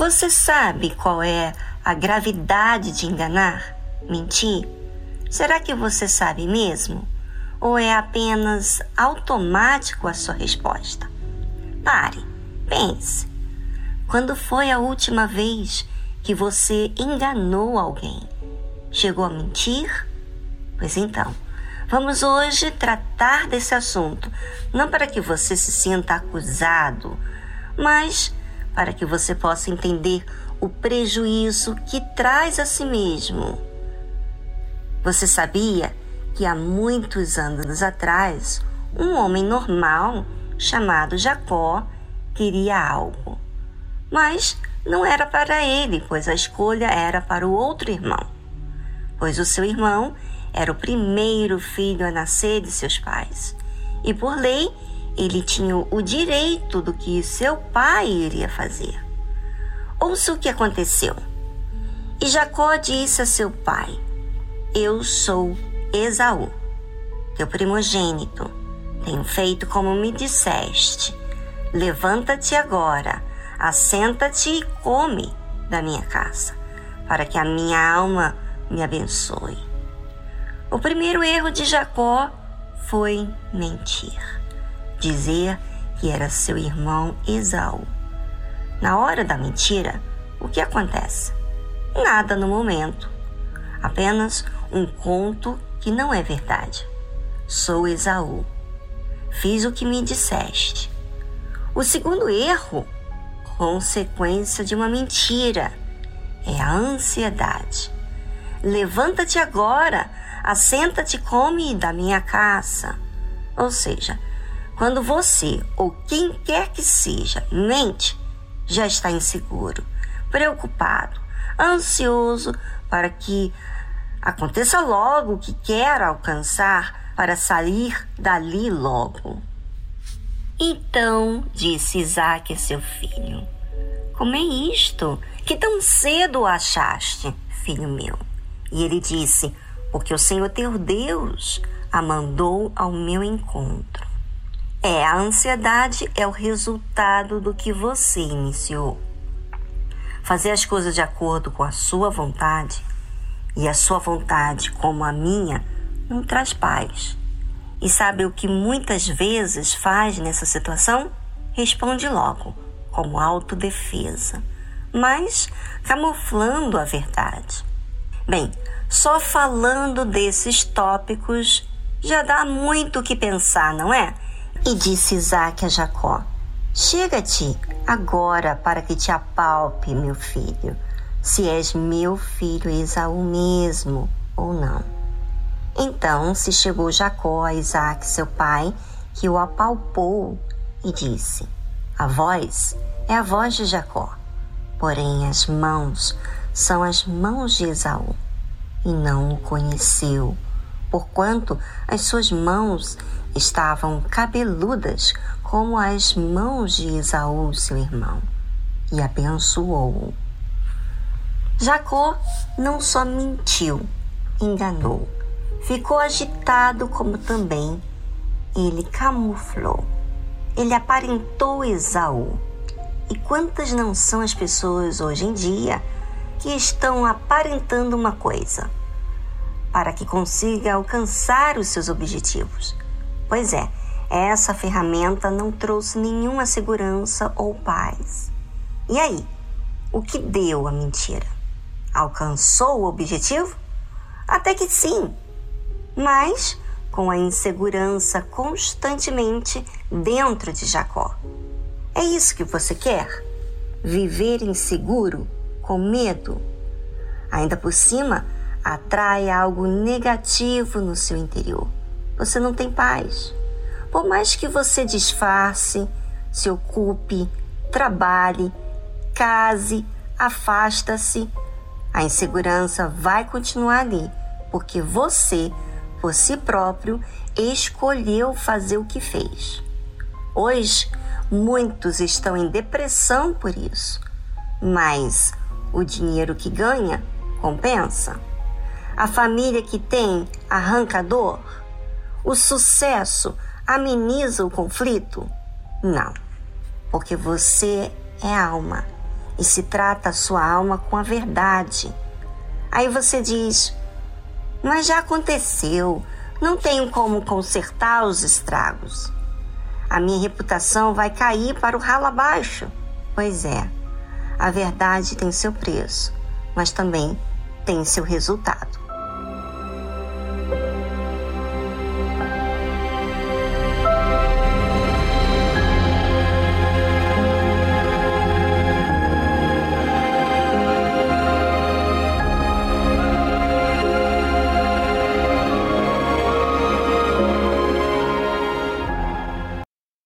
Você sabe qual é a gravidade de enganar? Mentir? Será que você sabe mesmo? Ou é apenas automático a sua resposta? Pare, pense. Quando foi a última vez que você enganou alguém? Chegou a mentir? Pois então, vamos hoje tratar desse assunto, não para que você se sinta acusado, mas para que você possa entender o prejuízo que traz a si mesmo. Você sabia que há muitos anos atrás, um homem normal chamado Jacó queria algo, mas não era para ele, pois a escolha era para o outro irmão, pois o seu irmão era o primeiro filho a nascer de seus pais, e por lei ele tinha o direito do que seu pai iria fazer. Ouça o que aconteceu. E Jacó disse a seu pai: Eu sou Esaú, teu primogênito. Tenho feito como me disseste. Levanta-te agora, assenta-te e come da minha casa, para que a minha alma me abençoe. O primeiro erro de Jacó foi mentir dizer que era seu irmão Esaú. Na hora da mentira, o que acontece? Nada no momento. Apenas um conto que não é verdade. Sou Esaú. Fiz o que me disseste. O segundo erro, consequência de uma mentira, é a ansiedade. Levanta-te agora, assenta-te come da minha caça. Ou seja, quando você ou quem quer que seja mente, já está inseguro, preocupado, ansioso para que aconteça logo o que quer alcançar para sair dali logo. Então disse Isaac a seu filho: Como é isto? Que tão cedo achaste, filho meu? E ele disse: Porque o Senhor teu Deus a mandou ao meu encontro. É, a ansiedade é o resultado do que você iniciou. Fazer as coisas de acordo com a sua vontade e a sua vontade como a minha não traz paz. E sabe o que muitas vezes faz nessa situação? Responde logo, como autodefesa, mas camuflando a verdade. Bem, só falando desses tópicos já dá muito o que pensar, não é? E disse Isaac a Jacó: Chega-te agora para que te apalpe, meu filho, se és meu filho Esaú mesmo ou não. Então se chegou Jacó a Isaac, seu pai, que o apalpou e disse: A voz é a voz de Jacó, porém as mãos são as mãos de Esaú. E não o conheceu, porquanto as suas mãos estavam cabeludas como as mãos de Esaú, seu irmão, e abençoou-o. Jacó não só mentiu, enganou, ficou agitado, como também ele camuflou. Ele aparentou Esaú. E quantas não são as pessoas hoje em dia que estão aparentando uma coisa para que consiga alcançar os seus objetivos? Pois é, essa ferramenta não trouxe nenhuma segurança ou paz. E aí, o que deu a mentira? Alcançou o objetivo? Até que sim, mas com a insegurança constantemente dentro de Jacó. É isso que você quer? Viver inseguro, com medo? Ainda por cima, atrai algo negativo no seu interior você não tem paz. Por mais que você disfarce, se ocupe, trabalhe, case, afasta-se, a insegurança vai continuar ali, porque você, por si próprio, escolheu fazer o que fez. Hoje, muitos estão em depressão por isso, mas o dinheiro que ganha compensa. A família que tem arranca dor o sucesso ameniza o conflito? Não, porque você é alma e se trata a sua alma com a verdade. Aí você diz: Mas já aconteceu, não tenho como consertar os estragos. A minha reputação vai cair para o ralo abaixo. Pois é, a verdade tem seu preço, mas também tem seu resultado.